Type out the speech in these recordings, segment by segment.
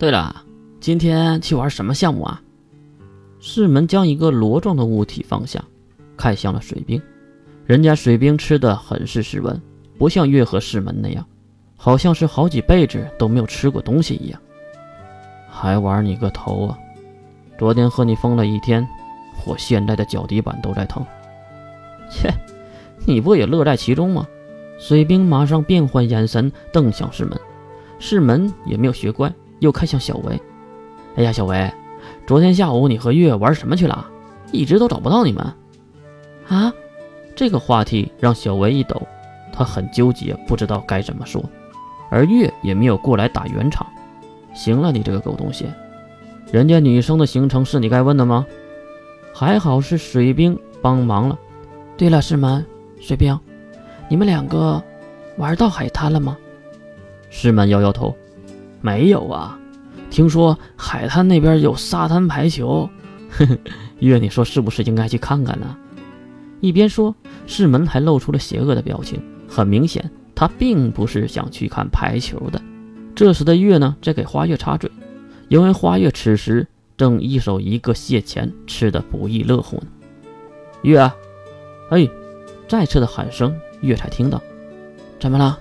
对了，今天去玩什么项目啊？世门将一个螺状的物体放下，看向了水兵。人家水兵吃的很是斯文，不像月河世门那样，好像是好几辈子都没有吃过东西一样。还玩你个头啊！昨天和你疯了一天，我现在的脚底板都在疼。切，你不也乐在其中吗？水兵马上变换眼神，瞪向世门。世门也没有学乖，又看向小维。哎呀，小维，昨天下午你和月玩什么去了？一直都找不到你们。啊？这个话题让小维一抖，他很纠结，不知道该怎么说。而月也没有过来打圆场。行了，你这个狗东西，人家女生的行程是你该问的吗？还好是水兵帮忙了。对了，师门，水兵，你们两个玩到海滩了吗？师门摇摇头，没有啊。听说海滩那边有沙滩排球，呵呵，月，你说是不是应该去看看呢？一边说，世门还露出了邪恶的表情，很明显，他并不是想去看排球的。这时的月呢，在给花月插嘴，因为花月此时正一手一个蟹钳，吃的不亦乐乎呢。月，哎，再次的喊声，月才听到。怎么了？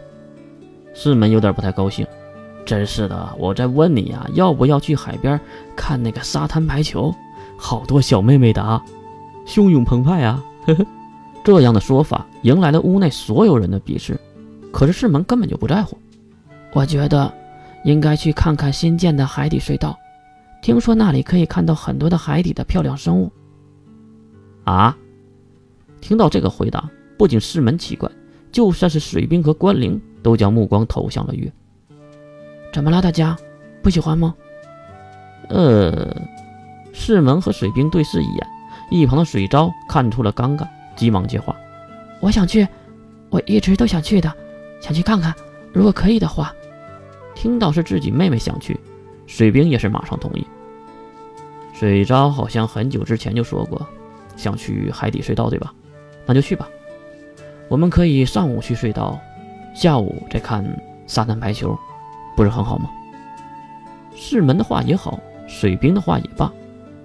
世门有点不太高兴。真是的，我在问你呀，要不要去海边看那个沙滩排球？好多小妹妹打，汹涌澎湃啊！呵呵，这样的说法迎来了屋内所有人的鄙视。可是世门根本就不在乎。我觉得。应该去看看新建的海底隧道，听说那里可以看到很多的海底的漂亮生物。啊！听到这个回答，不仅世门奇怪，就算是水兵和关灵都将目光投向了月。怎么了，大家不喜欢吗？呃，世门和水兵对视一眼，一旁的水昭看出了尴尬，急忙接话：“我想去，我一直都想去的，想去看看，如果可以的话。”听到是自己妹妹想去，水兵也是马上同意。水昭好像很久之前就说过想去海底隧道，对吧？那就去吧。我们可以上午去隧道，下午再看沙滩排球，不是很好吗？世门的话也好，水兵的话也罢，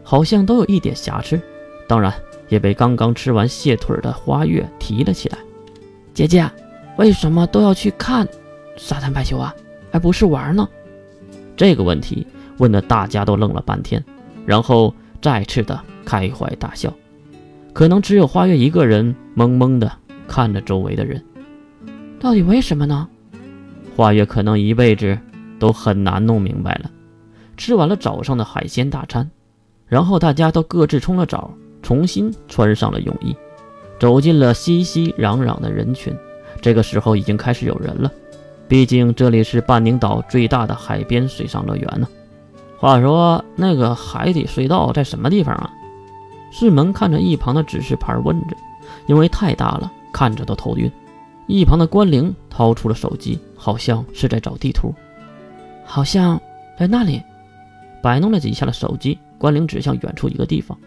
好像都有一点瑕疵。当然，也被刚刚吃完蟹腿的花月提了起来。姐姐，为什么都要去看沙滩排球啊？还不是玩呢？这个问题问的大家都愣了半天，然后再次的开怀大笑。可能只有花月一个人懵懵的看着周围的人。到底为什么呢？花月可能一辈子都很难弄明白了。吃完了早上的海鲜大餐，然后大家都各自冲了澡，重新穿上了泳衣，走进了熙熙攘攘的人群。这个时候已经开始有人了。毕竟这里是半宁岛最大的海边水上乐园呢。话说那个海底隧道在什么地方啊？世门看着一旁的指示牌问着，因为太大了，看着都头晕。一旁的关灵掏出了手机，好像是在找地图，好像在那里。摆弄了几下的手机，关灵指向远处一个地方，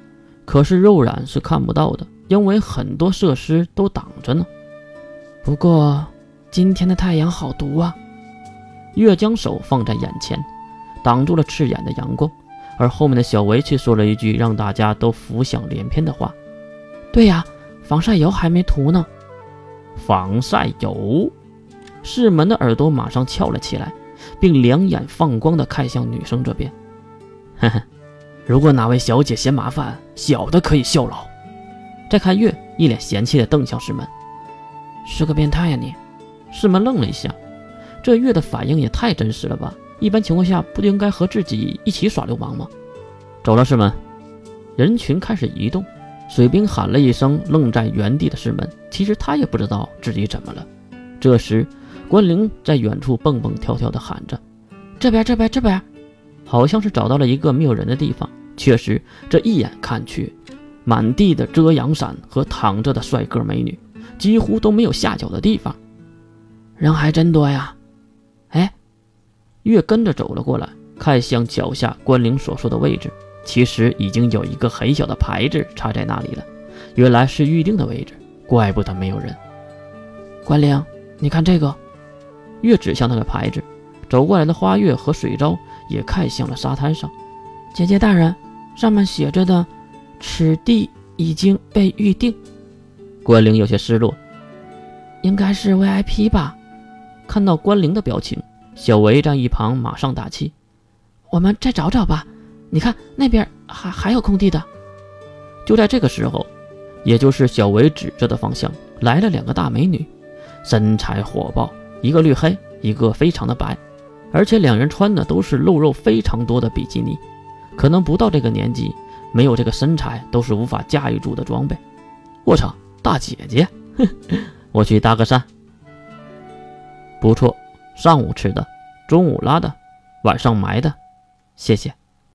可是肉眼是看不到的，因为很多设施都挡着呢。不过。今天的太阳好毒啊！月将手放在眼前，挡住了刺眼的阳光，而后面的小维却说了一句让大家都浮想联翩的话：“对呀，防晒油还没涂呢。”防晒油！世门的耳朵马上翘了起来，并两眼放光的看向女生这边。呵呵，如果哪位小姐嫌麻烦，小的可以效劳。再看月，一脸嫌弃的瞪向世门：“是个变态呀你！”世门愣了一下，这月的反应也太真实了吧？一般情况下不应该和自己一起耍流氓吗？走了，世门。人群开始移动，水兵喊了一声，愣在原地的世门，其实他也不知道自己怎么了。这时，关灵在远处蹦蹦跳跳地喊着：“这边，这边，这边！”好像是找到了一个没有人的地方。确实，这一眼看去，满地的遮阳伞和躺着的帅哥美女，几乎都没有下脚的地方。人还真多呀！哎，月跟着走了过来，看向脚下关灵所说的位置，其实已经有一个很小的牌子插在那里了。原来是预定的位置，怪不得没有人。关灵，你看这个。月指向那个牌子，走过来的花月和水昭也看向了沙滩上。姐姐大人，上面写着的“此地已经被预定”。关灵有些失落，应该是 VIP 吧？看到关灵的表情，小维站一旁马上打气：“我们再找找吧，你看那边还还有空地的。”就在这个时候，也就是小维指着的方向，来了两个大美女，身材火爆，一个绿黑，一个非常的白，而且两人穿的都是露肉非常多的比基尼，可能不到这个年纪，没有这个身材都是无法驾驭住的装备。我操，大姐姐，我去搭个讪。不错，上午吃的，中午拉的，晚上埋的，谢谢。